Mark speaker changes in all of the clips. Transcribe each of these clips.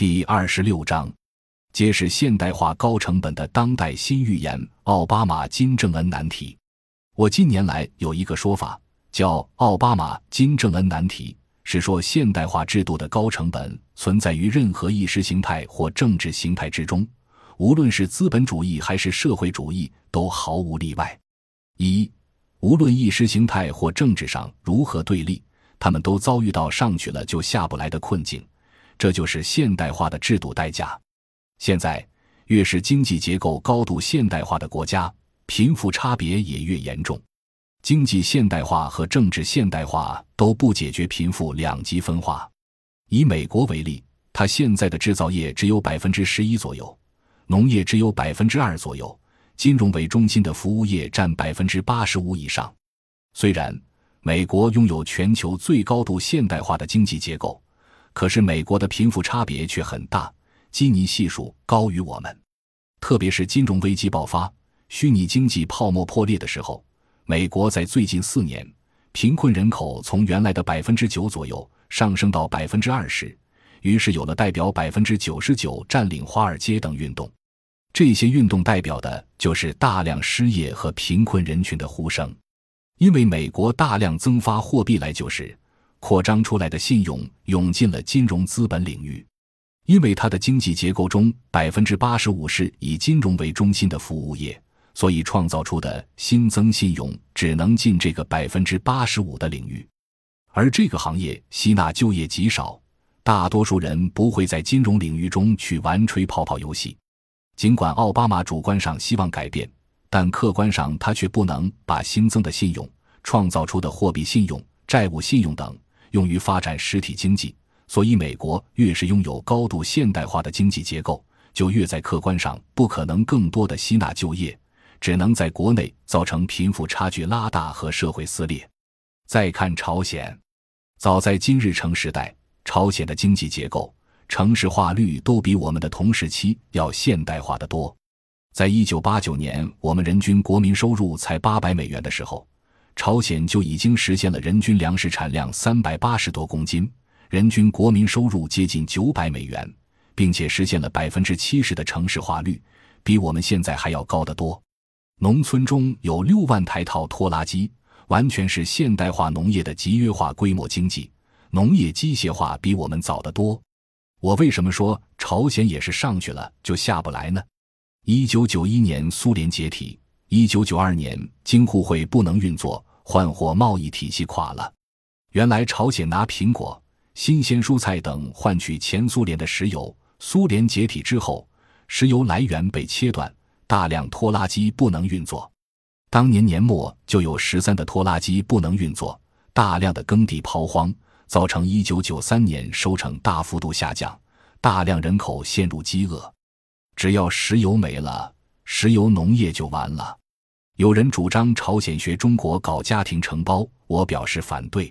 Speaker 1: 第二十六章，揭示现代化高成本的当代新预言——奥巴马金正恩难题。我近年来有一个说法，叫“奥巴马金正恩难题”，是说现代化制度的高成本存在于任何意识形态或政治形态之中，无论是资本主义还是社会主义，都毫无例外。一，无论意识形态或政治上如何对立，他们都遭遇到上去了就下不来的困境。这就是现代化的制度代价。现在，越是经济结构高度现代化的国家，贫富差别也越严重。经济现代化和政治现代化都不解决贫富两极分化。以美国为例，它现在的制造业只有百分之十一左右，农业只有百分之二左右，金融为中心的服务业占百分之八十五以上。虽然美国拥有全球最高度现代化的经济结构。可是美国的贫富差别却很大，基尼系数高于我们。特别是金融危机爆发、虚拟经济泡沫破裂的时候，美国在最近四年，贫困人口从原来的百分之九左右上升到百分之二十，于是有了代表百分之九十九占领华尔街等运动。这些运动代表的就是大量失业和贫困人群的呼声，因为美国大量增发货币来救市。扩张出来的信用涌进了金融资本领域，因为它的经济结构中百分之八十五是以金融为中心的服务业，所以创造出的新增信用只能进这个百分之八十五的领域，而这个行业吸纳就业极少，大多数人不会在金融领域中去玩吹泡泡游戏。尽管奥巴马主观上希望改变，但客观上他却不能把新增的信用创造出的货币信用、债务信用等。用于发展实体经济，所以美国越是拥有高度现代化的经济结构，就越在客观上不可能更多的吸纳就业，只能在国内造成贫富差距拉大和社会撕裂。再看朝鲜，早在金日成时代，朝鲜的经济结构、城市化率都比我们的同时期要现代化的多。在一九八九年，我们人均国民收入才八百美元的时候。朝鲜就已经实现了人均粮食产量三百八十多公斤，人均国民收入接近九百美元，并且实现了百分之七十的城市化率，比我们现在还要高得多。农村中有六万台套拖拉机，完全是现代化农业的集约化规模经济。农业机械化比我们早得多。我为什么说朝鲜也是上去了就下不来呢？一九九一年苏联解体。一九九二年，京沪会不能运作，换货贸易体系垮了。原来朝鲜拿苹果、新鲜蔬菜等换取前苏联的石油，苏联解体之后，石油来源被切断，大量拖拉机不能运作。当年年末就有十三的拖拉机不能运作，大量的耕地抛荒，造成一九九三年收成大幅度下降，大量人口陷入饥饿。只要石油没了，石油农业就完了。有人主张朝鲜学中国搞家庭承包，我表示反对，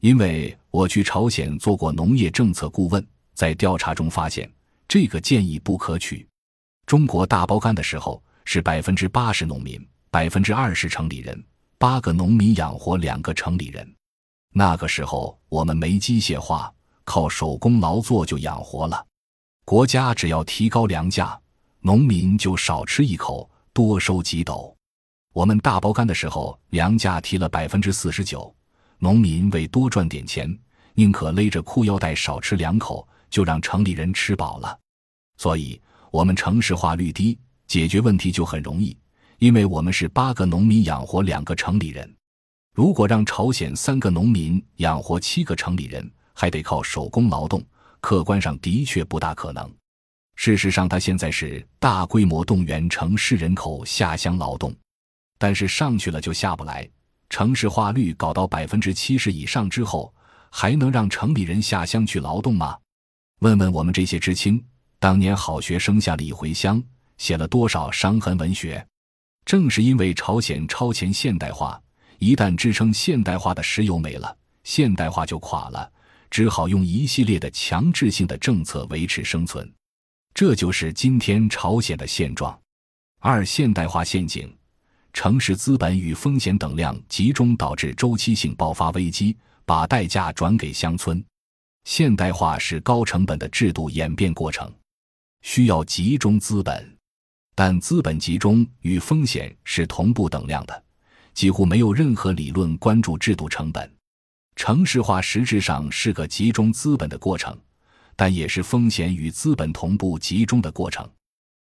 Speaker 1: 因为我去朝鲜做过农业政策顾问，在调查中发现这个建议不可取。中国大包干的时候是百分之八十农民，百分之二十城里人，八个农民养活两个城里人。那个时候我们没机械化，靠手工劳作就养活了。国家只要提高粮价，农民就少吃一口，多收几斗。我们大包干的时候，粮价提了百分之四十九，农民为多赚点钱，宁可勒着裤腰带少吃两口，就让城里人吃饱了。所以，我们城市化率低，解决问题就很容易，因为我们是八个农民养活两个城里人。如果让朝鲜三个农民养活七个城里人，还得靠手工劳动，客观上的确不大可能。事实上，他现在是大规模动员城市人口下乡劳动。但是上去了就下不来，城市化率搞到百分之七十以上之后，还能让城里人下乡去劳动吗？问问我们这些知青，当年好学生下里回乡，写了多少伤痕文学？正是因为朝鲜超前现代化，一旦支撑现代化的石油没了，现代化就垮了，只好用一系列的强制性的政策维持生存。这就是今天朝鲜的现状。二现代化陷阱。城市资本与风险等量集中，导致周期性爆发危机，把代价转给乡村。现代化是高成本的制度演变过程，需要集中资本，但资本集中与风险是同步等量的，几乎没有任何理论关注制度成本。城市化实质上是个集中资本的过程，但也是风险与资本同步集中的过程。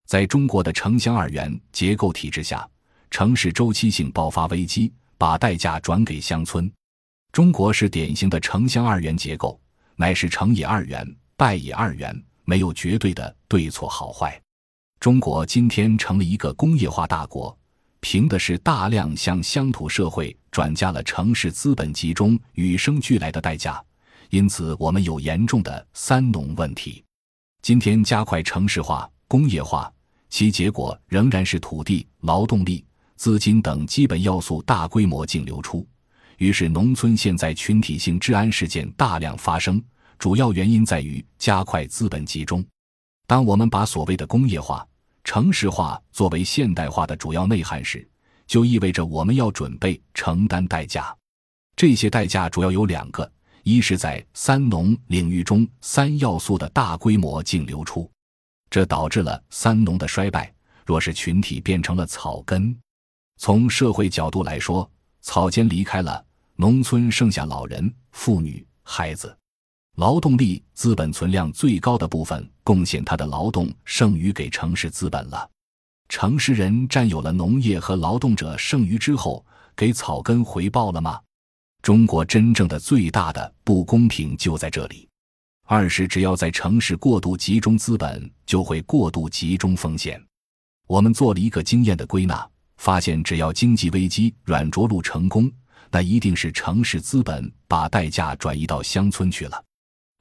Speaker 1: 在中国的城乡二元结构体制下，城市周期性爆发危机，把代价转给乡村。中国是典型的城乡二元结构，乃是成也二元，败也二元，没有绝对的对错好坏。中国今天成了一个工业化大国。凭的是大量向乡土社会转嫁了城市资本集中与生俱来的代价，因此我们有严重的“三农”问题。今天加快城市化、工业化，其结果仍然是土地、劳动力、资金等基本要素大规模净流出，于是农村现在群体性治安事件大量发生。主要原因在于加快资本集中。当我们把所谓的工业化，城市化作为现代化的主要内涵时，就意味着我们要准备承担代价。这些代价主要有两个：一是在“三农”领域中三要素的大规模净流出，这导致了“三农”的衰败。若是群体变成了草根，从社会角度来说，草间离开了，农村剩下老人、妇女、孩子。劳动力资本存量最高的部分贡献他的劳动剩余给城市资本了，城市人占有了农业和劳动者剩余之后，给草根回报了吗？中国真正的最大的不公平就在这里。二是只要在城市过度集中资本，就会过度集中风险。我们做了一个经验的归纳，发现只要经济危机软着陆成功，那一定是城市资本把代价转移到乡村去了。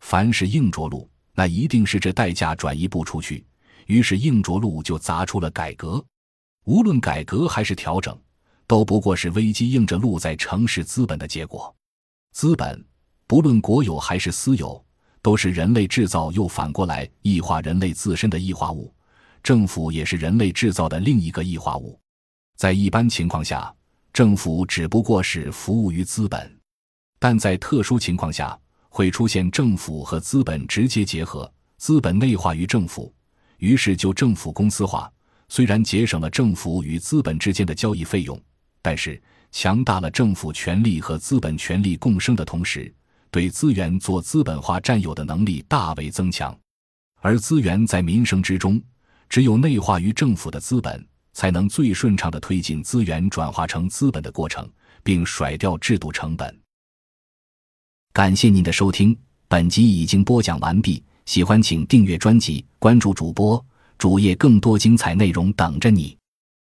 Speaker 1: 凡是硬着陆，那一定是这代价转移不出去，于是硬着陆就砸出了改革。无论改革还是调整，都不过是危机硬着陆在城市资本的结果。资本不论国有还是私有，都是人类制造又反过来异化人类自身的异化物。政府也是人类制造的另一个异化物。在一般情况下，政府只不过是服务于资本，但在特殊情况下。会出现政府和资本直接结合，资本内化于政府，于是就政府公司化。虽然节省了政府与资本之间的交易费用，但是强大了政府权力和资本权力共生的同时，对资源做资本化占有的能力大为增强。而资源在民生之中，只有内化于政府的资本，才能最顺畅地推进资源转化成资本的过程，并甩掉制度成本。感谢您的收听，本集已经播讲完毕。喜欢请订阅专辑，关注主播主页，更多精彩内容等着你。